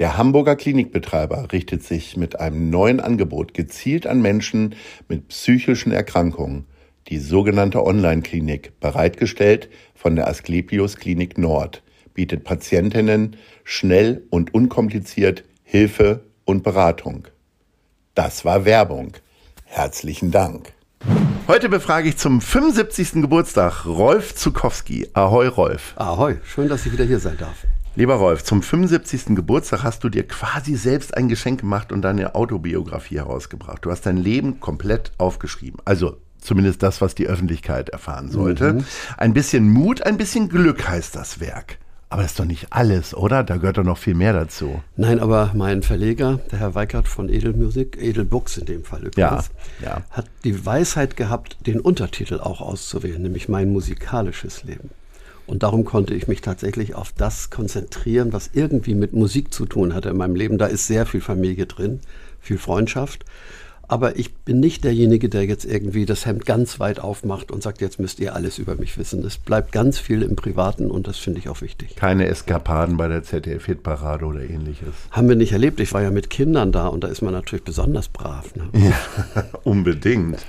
Der Hamburger Klinikbetreiber richtet sich mit einem neuen Angebot gezielt an Menschen mit psychischen Erkrankungen, die sogenannte Online-Klinik, bereitgestellt von der Asklepios Klinik Nord, bietet Patientinnen schnell und unkompliziert Hilfe und Beratung. Das war Werbung. Herzlichen Dank. Heute befrage ich zum 75. Geburtstag Rolf Zukowski. Ahoi, Rolf. Ahoi, schön, dass ich wieder hier sein darf. Lieber Rolf, zum 75. Geburtstag hast du dir quasi selbst ein Geschenk gemacht und deine Autobiografie herausgebracht. Du hast dein Leben komplett aufgeschrieben. Also zumindest das, was die Öffentlichkeit erfahren sollte. Mhm. Ein bisschen Mut, ein bisschen Glück heißt das Werk. Aber das ist doch nicht alles, oder? Da gehört doch noch viel mehr dazu. Nein, aber mein Verleger, der Herr Weikert von Edelmusik, Edelbooks in dem Fall übrigens, ja, ja. hat die Weisheit gehabt, den Untertitel auch auszuwählen, nämlich mein musikalisches Leben. Und darum konnte ich mich tatsächlich auf das konzentrieren, was irgendwie mit Musik zu tun hatte in meinem Leben. Da ist sehr viel Familie drin, viel Freundschaft. Aber ich bin nicht derjenige, der jetzt irgendwie das Hemd ganz weit aufmacht und sagt, jetzt müsst ihr alles über mich wissen. Es bleibt ganz viel im Privaten und das finde ich auch wichtig. Keine Eskapaden bei der ZDF-Hitparade oder ähnliches. Haben wir nicht erlebt. Ich war ja mit Kindern da und da ist man natürlich besonders brav. Ne? Ja, unbedingt.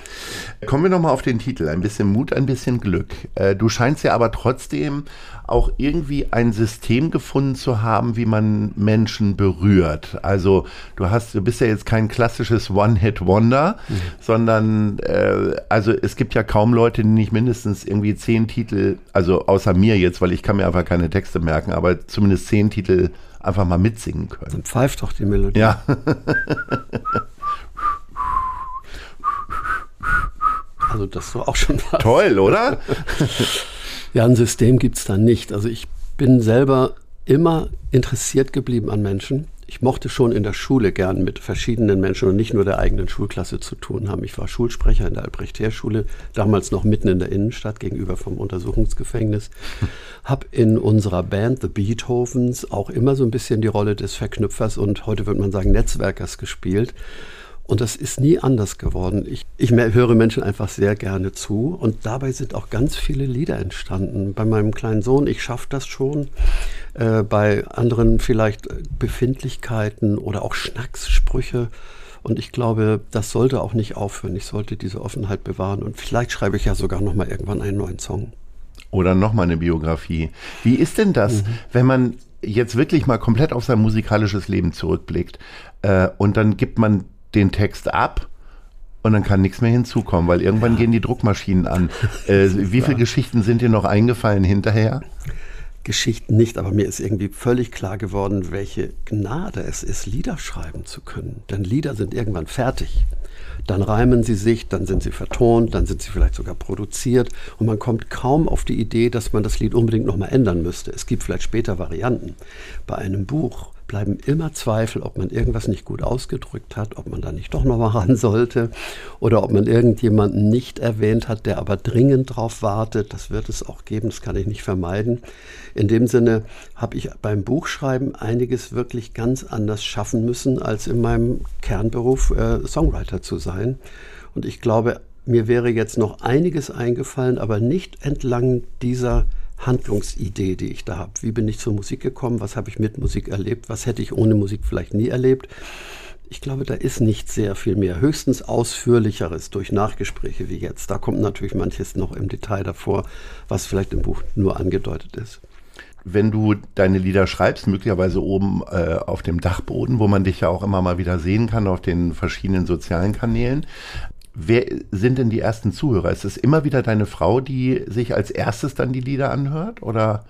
Kommen wir nochmal auf den Titel. Ein bisschen Mut, ein bisschen Glück. Äh, du scheinst ja aber trotzdem auch irgendwie ein System gefunden zu haben, wie man Menschen berührt. Also du hast, du bist ja jetzt kein klassisches One-Hit-Wonder, mhm. sondern äh, also es gibt ja kaum Leute, die nicht mindestens irgendwie zehn Titel, also außer mir jetzt, weil ich kann mir einfach keine Texte merken, aber zumindest zehn Titel einfach mal mitsingen können. Dann pfeift doch die Melodie. Ja. Also das ist auch schon was. Toll, oder? Ja, ein System gibt es da nicht. Also ich bin selber immer interessiert geblieben an Menschen. Ich mochte schon in der Schule gern mit verschiedenen Menschen und nicht nur der eigenen Schulklasse zu tun haben. Ich war Schulsprecher in der Albrecht-Heer-Schule, damals noch mitten in der Innenstadt gegenüber vom Untersuchungsgefängnis. Hab in unserer Band The Beethovens auch immer so ein bisschen die Rolle des Verknüpfers und heute würde man sagen Netzwerkers gespielt. Und das ist nie anders geworden. Ich, ich höre Menschen einfach sehr gerne zu und dabei sind auch ganz viele Lieder entstanden. Bei meinem kleinen Sohn, ich schaffe das schon. Äh, bei anderen vielleicht Befindlichkeiten oder auch Schnackssprüche. Und ich glaube, das sollte auch nicht aufhören. Ich sollte diese Offenheit bewahren. Und vielleicht schreibe ich ja sogar noch mal irgendwann einen neuen Song. Oder noch mal eine Biografie. Wie ist denn das, mhm. wenn man jetzt wirklich mal komplett auf sein musikalisches Leben zurückblickt äh, und dann gibt man den Text ab und dann kann nichts mehr hinzukommen, weil irgendwann ja. gehen die Druckmaschinen an. Äh, wie viele Geschichten sind dir noch eingefallen hinterher? Geschichten nicht, aber mir ist irgendwie völlig klar geworden, welche Gnade es ist, Lieder schreiben zu können. Denn Lieder sind irgendwann fertig. Dann reimen sie sich, dann sind sie vertont, dann sind sie vielleicht sogar produziert und man kommt kaum auf die Idee, dass man das Lied unbedingt nochmal ändern müsste. Es gibt vielleicht später Varianten. Bei einem Buch bleiben immer Zweifel, ob man irgendwas nicht gut ausgedrückt hat, ob man da nicht doch noch mal ran sollte oder ob man irgendjemanden nicht erwähnt hat, der aber dringend drauf wartet. Das wird es auch geben, das kann ich nicht vermeiden. In dem Sinne habe ich beim Buchschreiben einiges wirklich ganz anders schaffen müssen, als in meinem Kernberuf äh, Songwriter zu sein. Und ich glaube, mir wäre jetzt noch einiges eingefallen, aber nicht entlang dieser Handlungsidee, die ich da habe. Wie bin ich zur Musik gekommen? Was habe ich mit Musik erlebt? Was hätte ich ohne Musik vielleicht nie erlebt? Ich glaube, da ist nicht sehr viel mehr. Höchstens ausführlicheres durch Nachgespräche wie jetzt. Da kommt natürlich manches noch im Detail davor, was vielleicht im Buch nur angedeutet ist. Wenn du deine Lieder schreibst, möglicherweise oben äh, auf dem Dachboden, wo man dich ja auch immer mal wieder sehen kann auf den verschiedenen sozialen Kanälen, Wer sind denn die ersten Zuhörer? Ist es immer wieder deine Frau, die sich als erstes dann die Lieder anhört? Oder?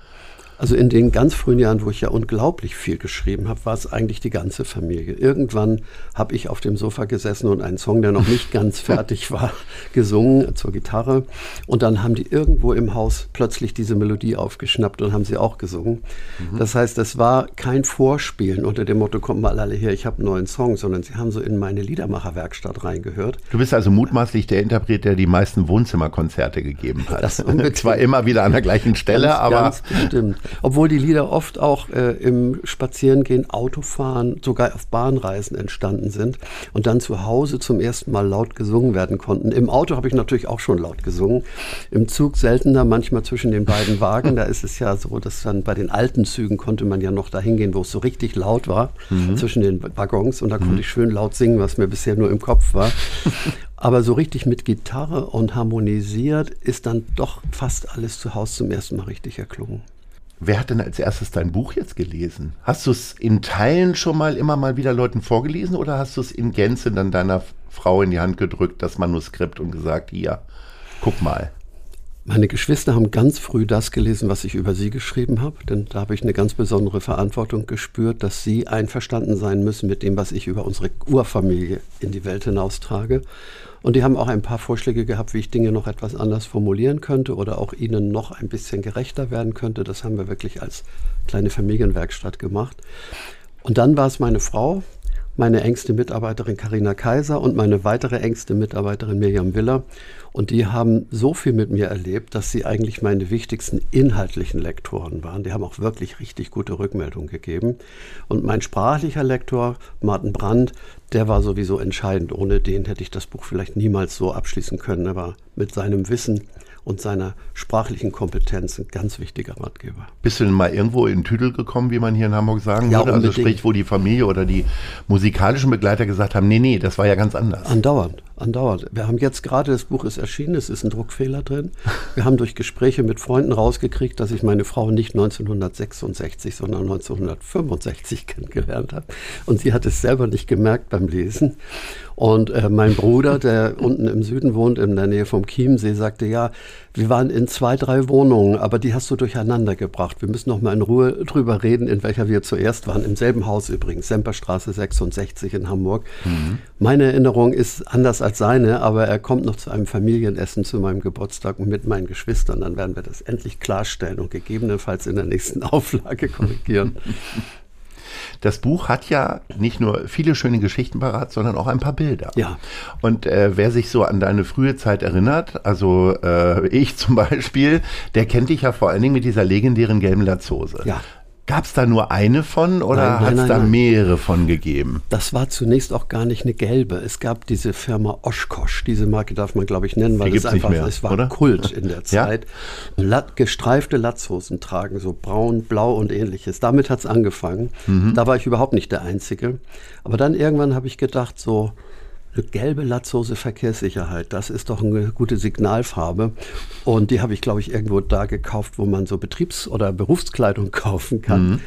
Also in den ganz frühen Jahren, wo ich ja unglaublich viel geschrieben habe, war es eigentlich die ganze Familie. Irgendwann habe ich auf dem Sofa gesessen und einen Song, der noch nicht ganz fertig war, gesungen zur Gitarre. Und dann haben die irgendwo im Haus plötzlich diese Melodie aufgeschnappt und haben sie auch gesungen. Mhm. Das heißt, es war kein Vorspielen unter dem Motto, kommt mal alle her, ich habe einen neuen Song, sondern sie haben so in meine Liedermacherwerkstatt reingehört. Du bist also mutmaßlich der Interpret, der die meisten Wohnzimmerkonzerte gegeben hat. Das Zwar immer wieder an der gleichen Stelle, ganz, aber. Ganz bestimmt. Obwohl die Lieder oft auch äh, im Spazierengehen, Autofahren, sogar auf Bahnreisen entstanden sind und dann zu Hause zum ersten Mal laut gesungen werden konnten. Im Auto habe ich natürlich auch schon laut gesungen. Im Zug seltener, manchmal zwischen den beiden Wagen. Da ist es ja so, dass dann bei den alten Zügen konnte man ja noch dahin gehen, wo es so richtig laut war, mhm. zwischen den Waggons. Und da konnte mhm. ich schön laut singen, was mir bisher nur im Kopf war. Aber so richtig mit Gitarre und harmonisiert ist dann doch fast alles zu Hause zum ersten Mal richtig erklungen. Wer hat denn als erstes dein Buch jetzt gelesen? Hast du es in Teilen schon mal immer mal wieder Leuten vorgelesen oder hast du es in Gänze dann deiner Frau in die Hand gedrückt, das Manuskript und gesagt, hier, guck mal? Meine Geschwister haben ganz früh das gelesen, was ich über sie geschrieben habe, denn da habe ich eine ganz besondere Verantwortung gespürt, dass sie einverstanden sein müssen mit dem, was ich über unsere Urfamilie in die Welt hinaustrage. Und die haben auch ein paar Vorschläge gehabt, wie ich Dinge noch etwas anders formulieren könnte oder auch ihnen noch ein bisschen gerechter werden könnte. Das haben wir wirklich als kleine Familienwerkstatt gemacht. Und dann war es meine Frau, meine engste Mitarbeiterin Karina Kaiser und meine weitere engste Mitarbeiterin Mirjam Willer. Und die haben so viel mit mir erlebt, dass sie eigentlich meine wichtigsten inhaltlichen Lektoren waren. Die haben auch wirklich richtig gute Rückmeldungen gegeben. Und mein sprachlicher Lektor, Martin Brandt, der war sowieso entscheidend. Ohne den hätte ich das Buch vielleicht niemals so abschließen können. Aber mit seinem Wissen und seiner sprachlichen Kompetenz ein ganz wichtiger Ratgeber. Bist du denn mal irgendwo in Tüdel gekommen, wie man hier in Hamburg sagen ja, würde? Also sprich, wo die Familie oder die musikalischen Begleiter gesagt haben, nee, nee, das war ja ganz anders. Andauernd andauert. Wir haben jetzt gerade, das Buch ist erschienen, es ist ein Druckfehler drin. Wir haben durch Gespräche mit Freunden rausgekriegt, dass ich meine Frau nicht 1966, sondern 1965 kennengelernt habe. Und sie hat es selber nicht gemerkt beim Lesen. Und äh, mein Bruder, der unten im Süden wohnt, in der Nähe vom Chiemsee, sagte, ja, wir waren in zwei, drei Wohnungen, aber die hast du durcheinander gebracht. Wir müssen noch mal in Ruhe drüber reden, in welcher wir zuerst waren. Im selben Haus übrigens, Semperstraße 66 in Hamburg. Mhm. Meine Erinnerung ist anders als seine, aber er kommt noch zu einem Familienessen zu meinem Geburtstag mit meinen Geschwistern. Dann werden wir das endlich klarstellen und gegebenenfalls in der nächsten Auflage korrigieren. das Buch hat ja nicht nur viele schöne Geschichten parat, sondern auch ein paar Bilder. Ja. Und äh, wer sich so an deine frühe Zeit erinnert, also äh, ich zum Beispiel, der kennt dich ja vor allen Dingen mit dieser legendären gelben Latzhose. Ja. Gab es da nur eine von oder hat es da nein. mehrere von gegeben? Das war zunächst auch gar nicht eine gelbe. Es gab diese Firma Oshkosh, diese Marke darf man glaube ich nennen, weil es einfach mehr, es war oder? Kult in der Zeit. ja? Gestreifte Latzhosen tragen, so braun, blau und ähnliches. Damit hat es angefangen. Mhm. Da war ich überhaupt nicht der Einzige. Aber dann irgendwann habe ich gedacht, so eine gelbe Latzhose Verkehrssicherheit, das ist doch eine gute Signalfarbe. Und die habe ich, glaube ich, irgendwo da gekauft, wo man so Betriebs- oder Berufskleidung kaufen kann. Mhm.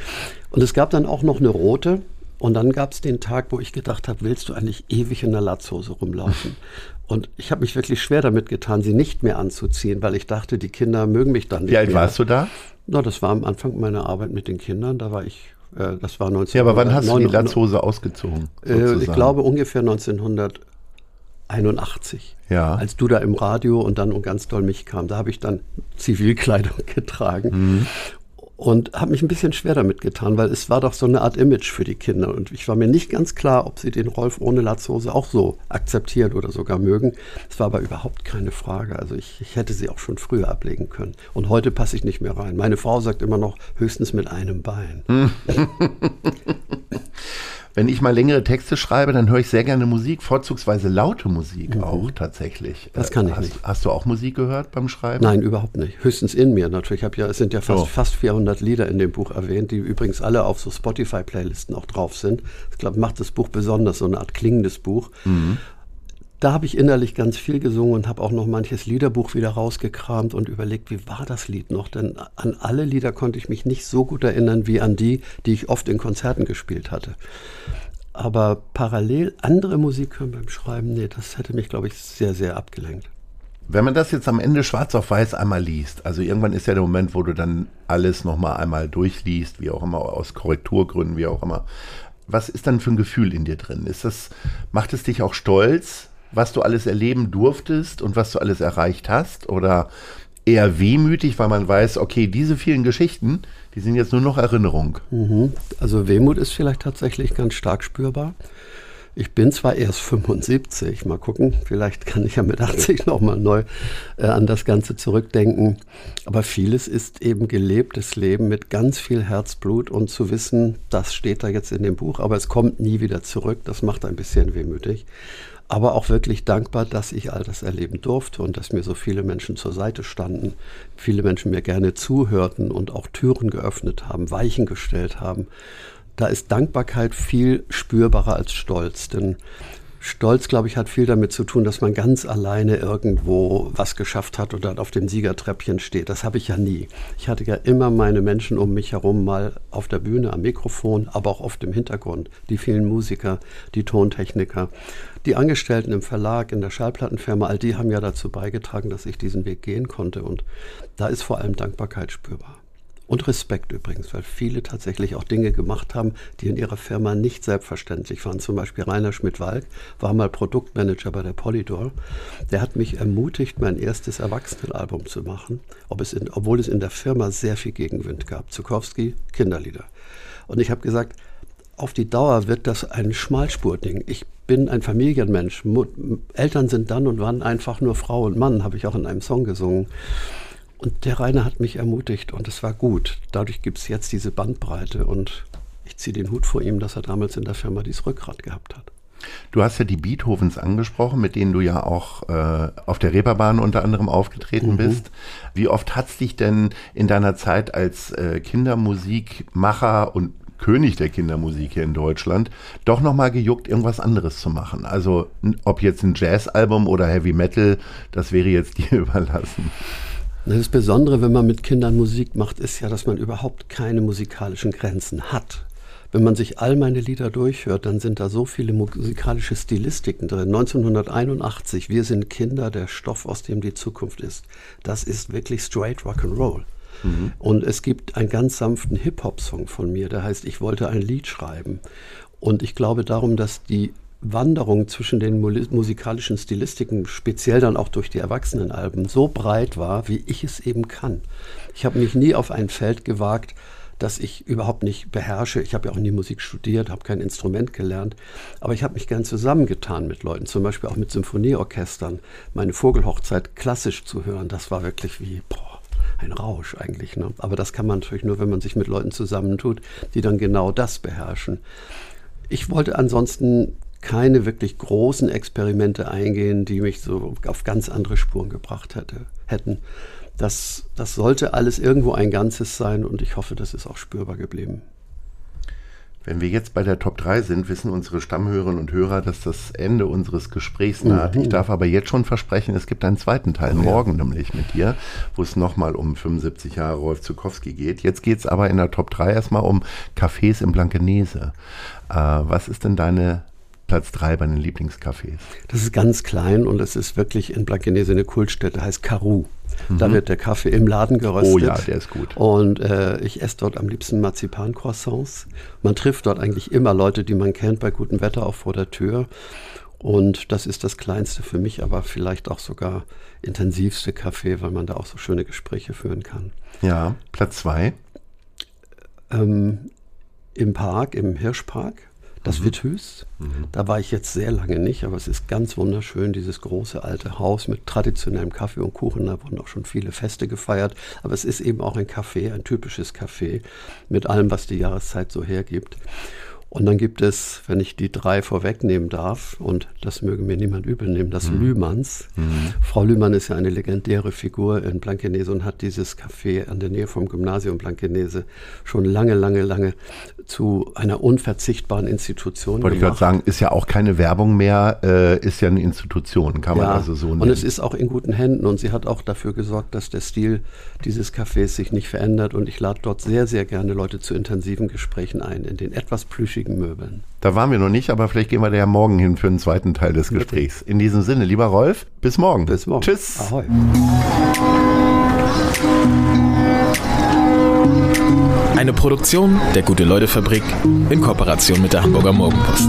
Und es gab dann auch noch eine rote. Und dann gab es den Tag, wo ich gedacht habe, willst du eigentlich ewig in der Latzhose rumlaufen? Und ich habe mich wirklich schwer damit getan, sie nicht mehr anzuziehen, weil ich dachte, die Kinder mögen mich dann nicht Wie alt mehr. warst du da? Na, das war am Anfang meiner Arbeit mit den Kindern. Da war ich äh, das war 19. Ja, aber wann hast du die Latzhose ausgezogen? Äh, ich glaube ungefähr 1981. Ja. Als du da im Radio und dann um ganz doll mich kam. Da habe ich dann Zivilkleidung getragen. Mhm und habe mich ein bisschen schwer damit getan, weil es war doch so eine Art Image für die Kinder und ich war mir nicht ganz klar, ob sie den Rolf ohne Latzhose auch so akzeptieren oder sogar mögen. Es war aber überhaupt keine Frage. Also ich, ich hätte sie auch schon früher ablegen können. Und heute passe ich nicht mehr rein. Meine Frau sagt immer noch höchstens mit einem Bein. Wenn ich mal längere Texte schreibe, dann höre ich sehr gerne Musik, vorzugsweise laute Musik mhm. auch tatsächlich. Das kann ich hast, nicht. Hast du auch Musik gehört beim Schreiben? Nein, überhaupt nicht. Höchstens in mir natürlich. Ich ja, es sind ja fast, oh. fast 400 Lieder in dem Buch erwähnt, die übrigens alle auf so Spotify-Playlisten auch drauf sind. Ich glaube, macht das Buch besonders, so eine Art klingendes Buch. Mhm da habe ich innerlich ganz viel gesungen und habe auch noch manches Liederbuch wieder rausgekramt und überlegt, wie war das Lied noch? Denn an alle Lieder konnte ich mich nicht so gut erinnern wie an die, die ich oft in Konzerten gespielt hatte. Aber parallel andere Musik hören beim Schreiben, nee, das hätte mich, glaube ich, sehr, sehr abgelenkt. Wenn man das jetzt am Ende schwarz auf weiß einmal liest, also irgendwann ist ja der Moment, wo du dann alles nochmal einmal durchliest, wie auch immer, aus Korrekturgründen, wie auch immer. Was ist dann für ein Gefühl in dir drin? Ist das, macht es dich auch stolz, was du alles erleben durftest und was du alles erreicht hast? Oder eher wehmütig, weil man weiß, okay, diese vielen Geschichten, die sind jetzt nur noch Erinnerung. Mhm. Also Wehmut ist vielleicht tatsächlich ganz stark spürbar. Ich bin zwar erst 75, mal gucken, vielleicht kann ich ja mit 80 nochmal neu äh, an das Ganze zurückdenken, aber vieles ist eben gelebtes Leben mit ganz viel Herzblut und zu wissen, das steht da jetzt in dem Buch, aber es kommt nie wieder zurück, das macht ein bisschen wehmütig aber auch wirklich dankbar, dass ich all das erleben durfte und dass mir so viele Menschen zur Seite standen, viele Menschen mir gerne zuhörten und auch Türen geöffnet haben, Weichen gestellt haben. Da ist Dankbarkeit viel spürbarer als Stolz, denn Stolz, glaube ich, hat viel damit zu tun, dass man ganz alleine irgendwo was geschafft hat oder auf dem Siegertreppchen steht. Das habe ich ja nie. Ich hatte ja immer meine Menschen um mich herum, mal auf der Bühne, am Mikrofon, aber auch oft im Hintergrund. Die vielen Musiker, die Tontechniker, die Angestellten im Verlag, in der Schallplattenfirma, all die haben ja dazu beigetragen, dass ich diesen Weg gehen konnte. Und da ist vor allem Dankbarkeit spürbar. Und Respekt übrigens, weil viele tatsächlich auch Dinge gemacht haben, die in ihrer Firma nicht selbstverständlich waren. Zum Beispiel Rainer Schmidt-Walk war mal Produktmanager bei der Polydor. Der hat mich ermutigt, mein erstes Erwachsenenalbum zu machen, ob es in, obwohl es in der Firma sehr viel Gegenwind gab. Zukowski, Kinderlieder. Und ich habe gesagt, auf die Dauer wird das ein Schmalspurding. Ich bin ein Familienmensch. Eltern sind dann und wann einfach nur Frau und Mann, habe ich auch in einem Song gesungen. Und der Rainer hat mich ermutigt und es war gut. Dadurch gibt es jetzt diese Bandbreite und ich ziehe den Hut vor ihm, dass er damals in der Firma dieses Rückgrat gehabt hat. Du hast ja die Beethovens angesprochen, mit denen du ja auch äh, auf der Reeperbahn unter anderem aufgetreten mhm. bist. Wie oft hat es dich denn in deiner Zeit als äh, Kindermusikmacher und König der Kindermusik hier in Deutschland, doch nochmal gejuckt, irgendwas anderes zu machen? Also ob jetzt ein Jazzalbum oder Heavy Metal, das wäre jetzt dir überlassen. Das Besondere, wenn man mit Kindern Musik macht, ist ja, dass man überhaupt keine musikalischen Grenzen hat. Wenn man sich all meine Lieder durchhört, dann sind da so viele musikalische Stilistiken drin. 1981, wir sind Kinder, der Stoff, aus dem die Zukunft ist. Das ist wirklich straight Rock'n'Roll. Mhm. Und es gibt einen ganz sanften Hip-Hop-Song von mir, der heißt Ich wollte ein Lied schreiben. Und ich glaube darum, dass die Wanderung zwischen den musikalischen Stilistiken, speziell dann auch durch die Erwachsenenalben, so breit war, wie ich es eben kann. Ich habe mich nie auf ein Feld gewagt, das ich überhaupt nicht beherrsche. Ich habe ja auch nie Musik studiert, habe kein Instrument gelernt, aber ich habe mich gern zusammengetan mit Leuten, zum Beispiel auch mit Symphonieorchestern. Meine Vogelhochzeit klassisch zu hören, das war wirklich wie boah, ein Rausch eigentlich. Ne? Aber das kann man natürlich nur, wenn man sich mit Leuten zusammentut, die dann genau das beherrschen. Ich wollte ansonsten keine wirklich großen Experimente eingehen, die mich so auf ganz andere Spuren gebracht hätte, hätten. Das, das sollte alles irgendwo ein Ganzes sein und ich hoffe, das ist auch spürbar geblieben. Wenn wir jetzt bei der Top 3 sind, wissen unsere Stammhörerinnen und Hörer, dass das Ende unseres Gesprächs naht. Mhm. Ich darf aber jetzt schon versprechen, es gibt einen zweiten Teil, oh, morgen ja. nämlich mit dir, wo es nochmal um 75 Jahre Rolf Zukowski geht. Jetzt geht es aber in der Top 3 erstmal um Cafés im Blankenese. Äh, was ist denn deine Platz 3 bei den Lieblingscafés? Das ist ganz klein und es ist wirklich in Blankenese eine Kultstätte, heißt Karu. Mhm. Da wird der Kaffee im Laden geröstet. Oh ja, der ist gut. Und äh, ich esse dort am liebsten Marzipan-Croissants. Man trifft dort eigentlich immer Leute, die man kennt, bei gutem Wetter auch vor der Tür. Und das ist das Kleinste für mich, aber vielleicht auch sogar intensivste Café, weil man da auch so schöne Gespräche führen kann. Ja, Platz 2? Ähm, Im Park, im Hirschpark. Das mhm. Withus, mhm. da war ich jetzt sehr lange nicht, aber es ist ganz wunderschön, dieses große alte Haus mit traditionellem Kaffee und Kuchen. Da wurden auch schon viele Feste gefeiert. Aber es ist eben auch ein Café, ein typisches Café mit allem, was die Jahreszeit so hergibt. Und dann gibt es, wenn ich die drei vorwegnehmen darf, und das möge mir niemand übel nehmen, das mhm. Lühmanns. Mhm. Frau Lühmann ist ja eine legendäre Figur in Blankenese und hat dieses Café an der Nähe vom Gymnasium Blankenese schon lange, lange, lange zu einer unverzichtbaren Institution Wollte gemacht. ich gerade sagen, ist ja auch keine Werbung mehr, äh, ist ja eine Institution, kann man also so nennen. Und es ist auch in guten Händen und sie hat auch dafür gesorgt, dass der Stil dieses Cafés sich nicht verändert und ich lade dort sehr, sehr gerne Leute zu intensiven Gesprächen ein, in den etwas plüschigen schwierigen Möbeln. Da waren wir noch nicht, aber vielleicht gehen wir da ja morgen hin für den zweiten Teil des Gesprächs. In diesem Sinne, lieber Rolf, bis morgen. Bis morgen. Tschüss. Ahoi. Eine Produktion der Gute-Leute-Fabrik in Kooperation mit der Hamburger Morgenpost.